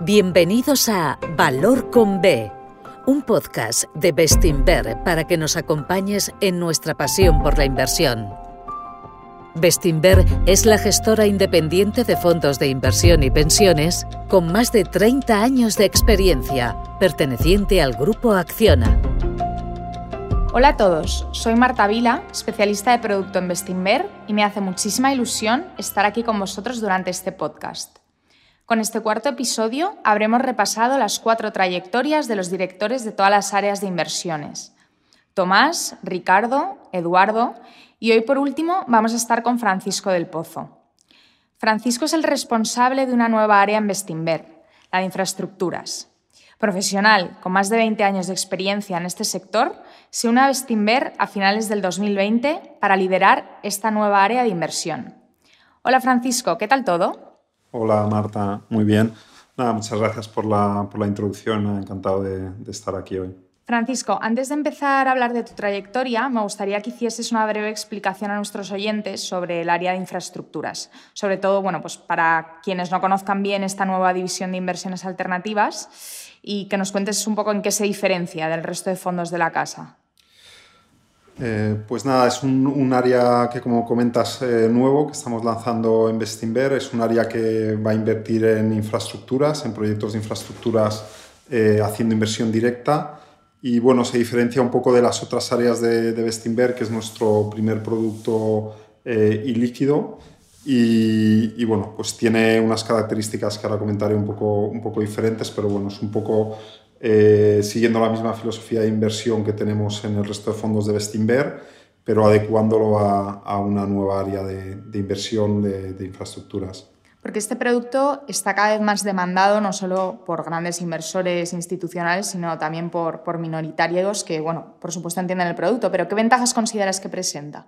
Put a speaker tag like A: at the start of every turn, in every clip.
A: Bienvenidos a Valor con B, un podcast de Bestinver para que nos acompañes en nuestra pasión por la inversión. Bestinver es la gestora independiente de fondos de inversión y pensiones con más de 30 años de experiencia, perteneciente al grupo Acciona.
B: Hola a todos, soy Marta Vila, especialista de producto en Bestinver y me hace muchísima ilusión estar aquí con vosotros durante este podcast. Con este cuarto episodio habremos repasado las cuatro trayectorias de los directores de todas las áreas de inversiones. Tomás, Ricardo, Eduardo y hoy por último vamos a estar con Francisco del Pozo. Francisco es el responsable de una nueva área en Bestinver, la de infraestructuras. Profesional con más de 20 años de experiencia en este sector, se une a Bestinver a finales del 2020 para liderar esta nueva área de inversión. Hola Francisco, ¿qué tal todo?
C: Hola Marta, muy bien. Nada, muchas gracias por la, por la introducción, encantado de, estar aquí hoy.
B: Francisco, antes de empezar a hablar de tu trayectoria, me gustaría que hicieses una breve explicación a nuestros oyentes sobre el área de infraestructuras, sobre todo bueno, pues para quienes no conozcan bien esta nueva división de inversiones alternativas y que nos cuentes un poco en qué se diferencia del resto de fondos de la casa.
C: Eh, pues nada, es un, área que, como comentas, eh, nuevo, que estamos lanzando en Bestinver. Es un área que va a invertir en infraestructuras, en proyectos de infraestructuras, eh, haciendo inversión directa. Y bueno, se diferencia un poco de las otras áreas de, de Bestinver, que es nuestro primer producto ilíquido. Y, y, bueno, pues tiene unas características que ahora comentaré un poco, un poco diferentes, pero bueno, es un poco eh, siguiendo la misma filosofía de inversión que tenemos en el resto de fondos de Bestinver, pero adecuándolo a, una nueva área de, inversión de, infraestructuras.
B: Porque este producto está cada vez más demandado no solo por grandes inversores institucionales, sino también por, por minoritarios que, bueno, por supuesto entienden el producto, pero ¿qué ventajas consideras que presenta?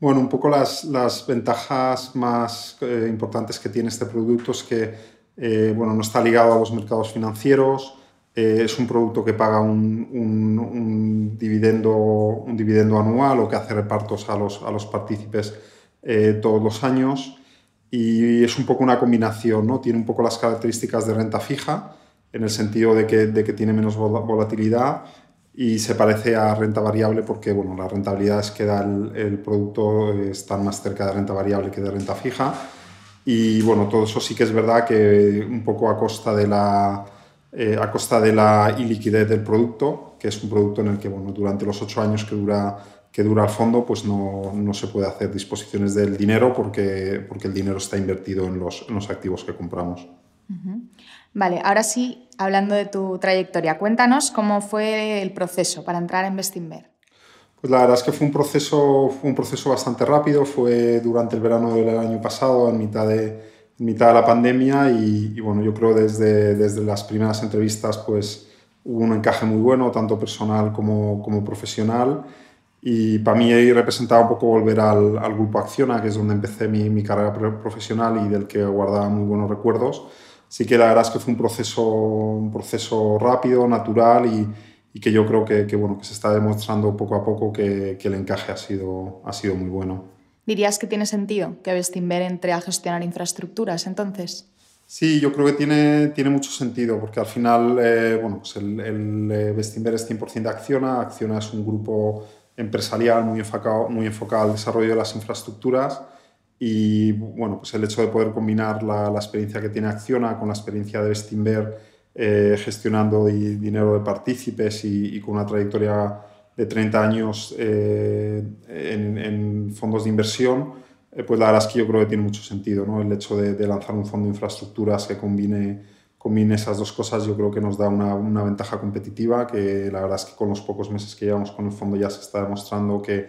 C: Bueno, un poco las, las ventajas más eh, importantes que tiene este producto es que eh, bueno, no está ligado a los mercados financieros, eh, es un producto que paga un, dividendo, un dividendo anual o que hace repartos a los, a los partícipes eh, todos los años y es un poco una combinación, ¿no? Tiene un poco las características de renta fija en el sentido de que, de que tiene menos volatilidad y se parece a renta variable porque bueno, las rentabilidades que da el, el, producto están más cerca de renta variable que de renta fija. Y bueno, todo eso sí que es verdad que un poco a costa de la, eh, a costa de la iliquidez del producto, que es un producto en el que bueno, durante los ocho años que dura, que dura el fondo pues no, no se puede hacer disposiciones del dinero porque, porque el dinero está invertido en los, en los activos que compramos.
B: Vale, ahora sí, hablando de tu trayectoria, cuéntanos cómo fue el proceso para entrar en Bestinver.
C: Pues la verdad es que fue un proceso, fue un proceso bastante rápido, fue durante el verano del año pasado, en mitad de, mitad de la pandemia y, bueno, yo creo desde, desde las primeras entrevistas pues hubo un encaje muy bueno, tanto personal como, como profesional y para mí ahí representaba un poco volver al, al Grupo Acciona, que es donde empecé mi, mi, carrera profesional y del que guardaba muy buenos recuerdos. Así que la verdad es que fue un proceso, un proceso rápido, natural y, y que yo creo que, que, bueno, que se está demostrando poco a poco que, que el encaje ha sido, ha sido muy bueno.
B: ¿Dirías que tiene sentido que Bestinver entre a gestionar infraestructuras entonces?
C: Sí, yo creo que tiene, tiene mucho sentido, porque al final, eh, bueno, pues el, el eh, Bestinver es 100% de Acciona. Acciona es un grupo empresarial muy enfocado, muy enfocado al desarrollo de las infraestructuras y, bueno, pues el hecho de poder combinar la, la experiencia que tiene Acciona con la experiencia de Bestinver eh, gestionando dinero de partícipes y, y con una trayectoria de 30 años eh, en, fondos de inversión, eh, pues la verdad es que yo creo que tiene mucho sentido. ¿no? El hecho de, lanzar un fondo de infraestructuras que combine, combine esas dos cosas yo creo que nos da una, una, ventaja competitiva que la verdad es que con los pocos meses que llevamos con el fondo ya se está demostrando que,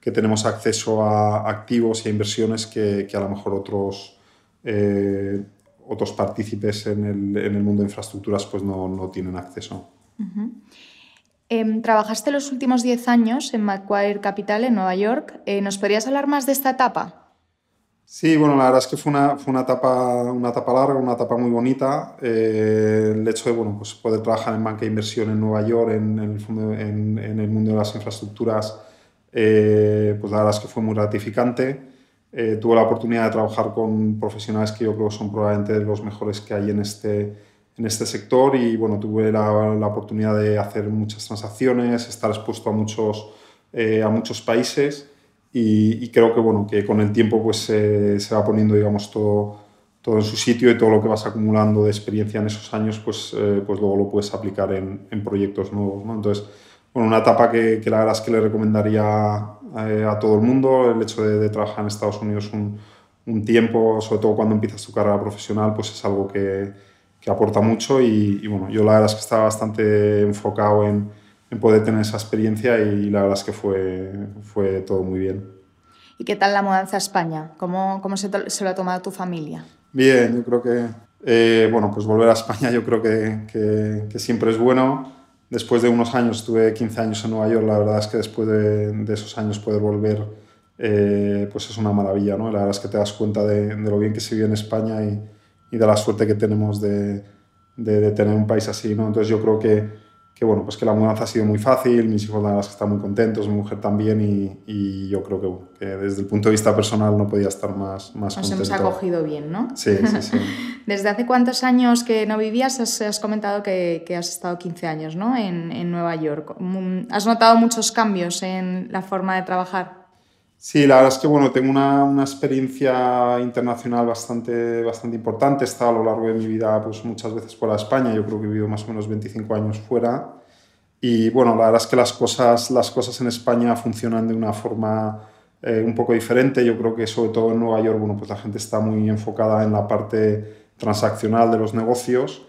C: que tenemos acceso a activos y a inversiones que, que a lo mejor otros... Eh, otros partícipes en el, en el, mundo de infraestructuras pues no, no tienen acceso.
B: Em, trabajaste los últimos 10 años en Macquarie Capital en Nueva York. Eh, ¿Nos podrías hablar más de esta etapa?
C: Sí, bueno, la verdad es que fue una, fue una, etapa, una etapa larga, una etapa muy bonita. Eh, el hecho de bueno, pues poder trabajar en banca de inversión en Nueva York, en, el, en, el mundo de las infraestructuras, eh, pues la verdad es que fue muy gratificante. Eh, tuve la oportunidad de trabajar con profesionales que yo creo son probablemente los mejores que hay en este, en este sector y bueno, tuve la, la oportunidad de hacer muchas transacciones, estar expuesto a muchos, eh, a muchos países y, creo que, bueno, que con el tiempo pues, se va poniendo digamos, todo, todo en su sitio y todo lo que vas acumulando de experiencia en esos años, pues, eh, pues luego lo puedes aplicar en, en proyectos nuevos. ¿no? Entonces, bueno, una etapa que, que, la verdad es que le recomendaría a, a todo el mundo, el hecho de, de trabajar en Estados Unidos un, un, tiempo, sobre todo cuando empiezas tu carrera profesional, pues es algo que, que aporta mucho y, y, bueno, yo la verdad es que estaba bastante enfocado en, en poder tener esa experiencia y la verdad es que fue, fue todo muy bien.
B: ¿Y qué tal la mudanza a España? ¿Cómo, cómo se, se, lo ha tomado tu familia?
C: Bien, yo creo que, eh, bueno, pues volver a España yo creo que, que, que, siempre es bueno. Después de unos años, estuve 15 años en Nueva York, la verdad es que después de, de esos años poder volver, eh, pues es una maravilla, ¿no? La verdad es que te das cuenta de, de lo bien que se vive en España y, y de la suerte que tenemos de, de, tener un país así, ¿no? Entonces yo creo que que bueno, pues que la mudanza ha sido muy fácil, mis hijos la verdad es que están muy contentos, mi mujer también y, y yo creo que, bueno, que, desde el punto de vista personal no podía estar más, más
B: Nos
C: contento.
B: hemos acogido bien, ¿no?
C: Sí, sí, sí.
B: ¿Desde hace cuántos años que no vivías? Has, has comentado que, que, has estado 15 años ¿no? en, en Nueva York. ¿Has notado muchos cambios en la forma de trabajar?
C: Sí, la verdad es que bueno, tengo una, una, experiencia internacional bastante, bastante importante. He estado a lo largo de mi vida pues, muchas veces fuera de España. Yo creo que he vivido más o menos 25 años fuera. Y bueno, la verdad es que las cosas, las cosas en España funcionan de una forma eh, un poco diferente. Yo creo que sobre todo en Nueva York, bueno, pues la gente está muy enfocada en la parte transaccional de los negocios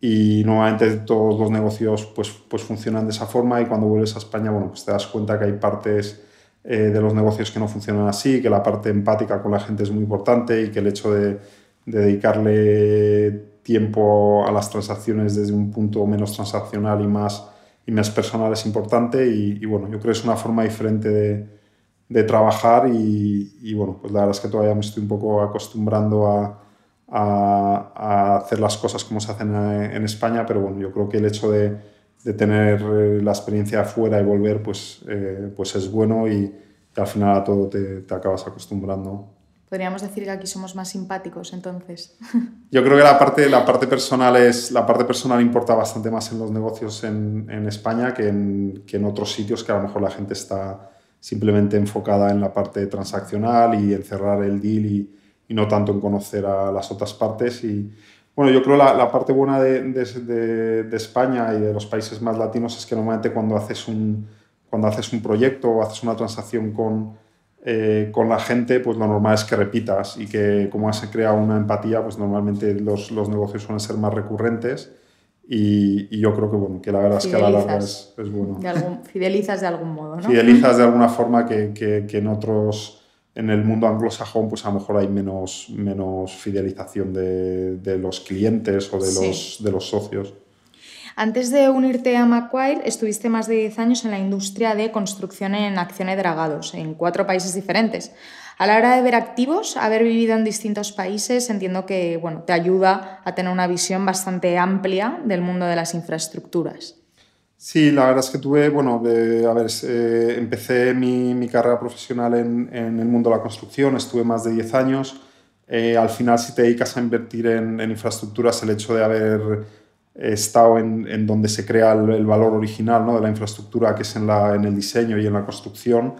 C: y normalmente todos los negocios pues, pues funcionan de esa forma y cuando vuelves a España, bueno, pues te das cuenta que hay partes eh, de los negocios que no funcionan así, que la parte empática con la gente es muy importante y que el hecho de, de dedicarle tiempo a las transacciones desde un punto menos transaccional y más, y más personal es importante y, bueno, yo creo que es una forma diferente de, trabajar y, y, bueno, pues la verdad es que todavía me estoy un poco acostumbrando a, a, a hacer las cosas como se hacen en España, pero bueno, yo creo que el hecho de de tener eh, la experiencia afuera y volver, pues, eh, pues es bueno y, y, al final a todo te, te, acabas acostumbrando.
B: Podríamos decir que aquí somos más simpáticos, entonces.
C: Yo creo que la parte, la parte, personal, es, la parte personal importa bastante más en los negocios en, en España que en, que en otros sitios que a lo mejor la gente está simplemente enfocada en la parte transaccional y en cerrar el deal y, y no tanto en conocer a las otras partes. Y, bueno, yo creo la, la parte buena de, de, de, España y de los países más latinos es que normalmente cuando haces un, cuando haces un proyecto o haces una transacción con, eh, con la gente, pues lo normal es que repitas y que como se crea una empatía, pues normalmente los, los negocios suelen ser más recurrentes y, y, yo creo que, bueno, que la verdad fidelizas, es que a la larga es, es bueno.
B: De algún, fidelizas de algún modo, ¿no?
C: Fidelizas de alguna forma que, que, que en otros en el mundo anglosajón pues a lo mejor hay menos, menos fidelización de, de los clientes o de los, sí. de los socios.
B: Antes de unirte a Macquarie, estuviste más de 10 años en la industria de construcción en acción de dragados, en cuatro países diferentes. A la hora de ver activos, haber vivido en distintos países, entiendo que bueno, te ayuda a tener una visión bastante amplia del mundo de las infraestructuras.
C: Sí, la verdad es que tuve, bueno, eh, a ver, eh, empecé mi, mi, carrera profesional en, en, el mundo de la construcción, estuve más de 10 años. Eh, al final, si te dedicas a invertir en, en infraestructuras, el hecho de haber estado en, en donde se crea el, el, valor original ¿no? de la infraestructura, que es en, la, en el diseño y en la construcción,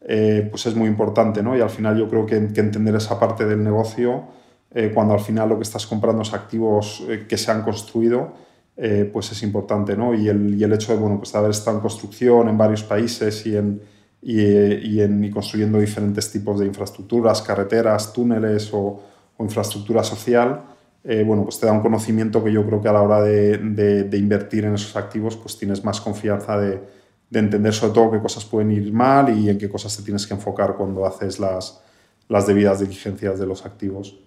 C: eh, pues es muy importante. ¿no? Y al final yo creo que, que entender esa parte del negocio, eh, cuando al final lo que estás comprando es activos eh, que se han construido, eh, pues es importante, ¿no? Y el, y el hecho de, bueno, pues de haber estado en construcción en varios países y, en, y, en, y construyendo diferentes tipos de infraestructuras, carreteras, túneles o, o infraestructura social, eh, bueno, pues te da un conocimiento que yo creo que a la hora de, de, de invertir en esos activos, pues tienes más confianza de, de, entender sobre todo qué cosas pueden ir mal y en qué cosas te tienes que enfocar cuando haces las, las debidas diligencias de los activos.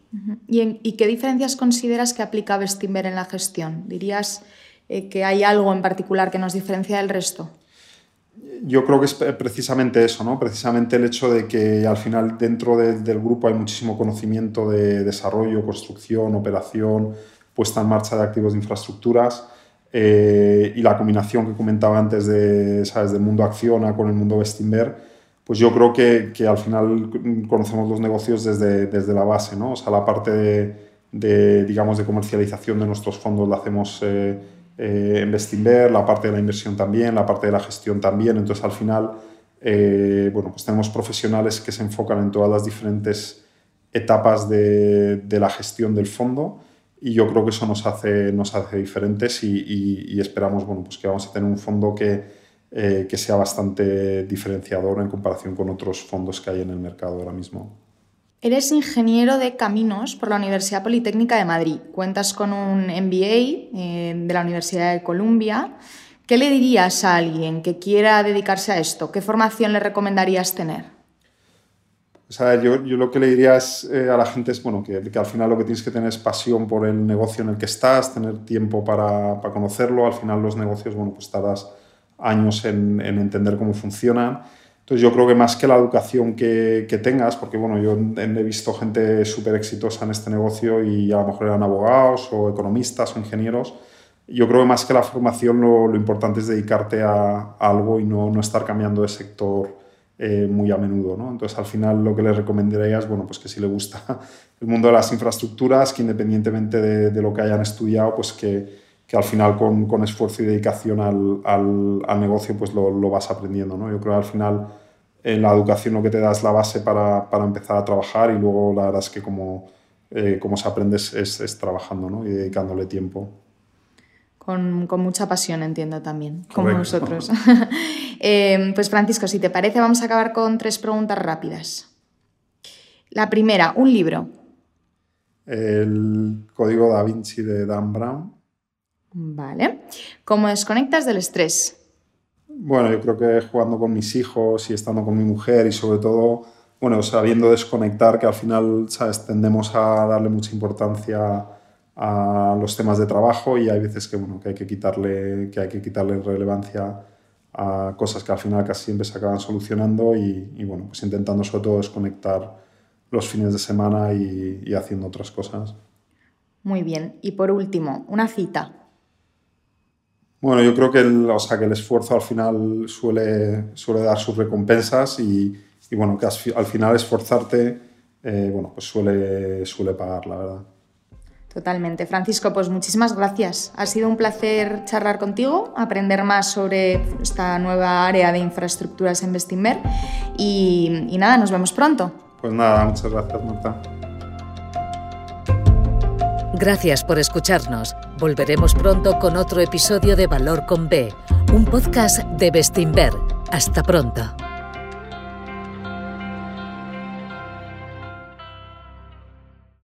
B: ¿Y, en, ¿Y, qué diferencias consideras que aplica Bestinver en la gestión? ¿Dirías eh, que hay algo en particular que nos diferencia del resto?
C: Yo creo que es precisamente eso, ¿no? precisamente el hecho de que al final dentro de, del grupo hay muchísimo conocimiento de desarrollo, construcción, operación, puesta en marcha de activos de infraestructuras eh, y la combinación que comentaba antes de, ¿sabes? del mundo Acciona con el mundo Bestinver, pues yo creo que, que, al final conocemos los negocios desde, desde la base, ¿no? O sea, la parte de, digamos, de comercialización de nuestros fondos la hacemos eh, eh, en Bestinver, la parte de la inversión también, la parte de la gestión también. Entonces, al final, eh, bueno, pues tenemos profesionales que se enfocan en todas las diferentes etapas de, de, la gestión del fondo y yo creo que eso nos hace, nos hace diferentes y, y, y esperamos, bueno, pues que vamos a tener un fondo que eh, que sea bastante diferenciador en comparación con otros fondos que hay en el mercado ahora mismo.
B: Eres ingeniero de caminos por la Universidad Politécnica de Madrid. Cuentas con un MBA eh, de la Universidad de Columbia. ¿Qué le dirías a alguien que quiera dedicarse a esto? ¿Qué formación le recomendarías tener?
C: O sea, yo, yo, lo que le diría es, eh, a la gente es bueno, que, que, al final lo que tienes que tener es pasión por el negocio en el que estás, tener tiempo para, para conocerlo. Al final los negocios, bueno, pues estarás años en, entender cómo funcionan. Entonces yo creo que más que la educación que, tengas, porque bueno, yo he visto gente súper exitosa en este negocio y a lo mejor eran abogados o economistas o ingenieros, yo creo que más que la formación lo, importante es dedicarte a, algo y no, no, estar cambiando de sector eh, muy a menudo. ¿no? Entonces al final lo que les recomendaría es bueno, pues que si le gusta el mundo de las infraestructuras, que independientemente de, de lo que hayan estudiado, pues que, que al final con, con esfuerzo y dedicación al, al, al negocio pues lo, lo, vas aprendiendo. ¿no? Yo creo que al final en eh, la educación lo que te da es la base para, para empezar a trabajar y luego la verdad es que como, eh, como se aprende es, es, trabajando ¿no? y dedicándole tiempo.
B: Con, con, mucha pasión, entiendo también, como nosotros. eh, pues Francisco, si te parece, vamos a acabar con tres preguntas rápidas. La primera, un libro.
C: El Código da Vinci de Dan Brown.
B: Vale. ¿Cómo desconectas del estrés?
C: Bueno, yo creo que jugando con mis hijos y estando con mi mujer y sobre todo, bueno, sabiendo desconectar, que al final, ¿sabes? Tendemos a darle mucha importancia a los temas de trabajo y hay veces que, bueno, que hay que quitarle, que hay que quitarle relevancia a cosas que al final casi siempre se acaban solucionando y, y bueno, pues intentando sobre todo desconectar los fines de semana y, y haciendo otras cosas.
B: Muy bien. Y por último, una cita.
C: Bueno, yo creo que el, o sea, que el esfuerzo al final suele, suele dar sus recompensas y, y bueno, que al final esforzarte eh, bueno, pues suele, suele pagar, la verdad.
B: Totalmente. Francisco, pues muchísimas gracias. Ha sido un placer charlar contigo, aprender más sobre esta nueva área de infraestructuras en Bestinver y, y nada, nos vemos pronto.
C: Pues nada, muchas gracias, Marta.
A: Gracias por escucharnos. Volveremos pronto con otro episodio de Valor con B, un podcast de Bestinver. Hasta pronto.